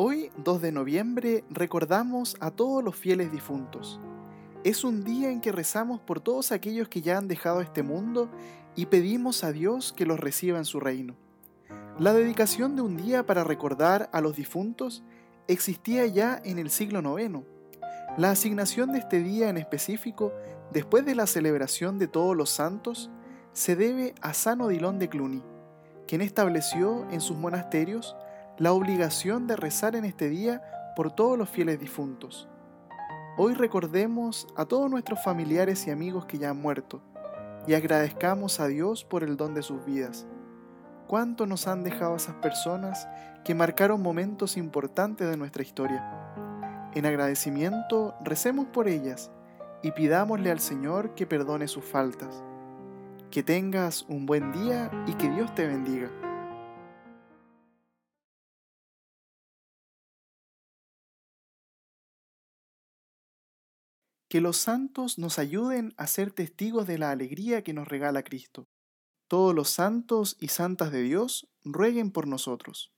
Hoy, 2 de noviembre, recordamos a todos los fieles difuntos. Es un día en que rezamos por todos aquellos que ya han dejado este mundo y pedimos a Dios que los reciba en su reino. La dedicación de un día para recordar a los difuntos existía ya en el siglo IX. La asignación de este día en específico, después de la celebración de todos los santos, se debe a San Odilon de Cluny, quien estableció en sus monasterios la obligación de rezar en este día por todos los fieles difuntos. Hoy recordemos a todos nuestros familiares y amigos que ya han muerto y agradezcamos a Dios por el don de sus vidas. ¿Cuánto nos han dejado esas personas que marcaron momentos importantes de nuestra historia? En agradecimiento, recemos por ellas y pidámosle al Señor que perdone sus faltas. Que tengas un buen día y que Dios te bendiga. Que los santos nos ayuden a ser testigos de la alegría que nos regala Cristo. Todos los santos y santas de Dios rueguen por nosotros.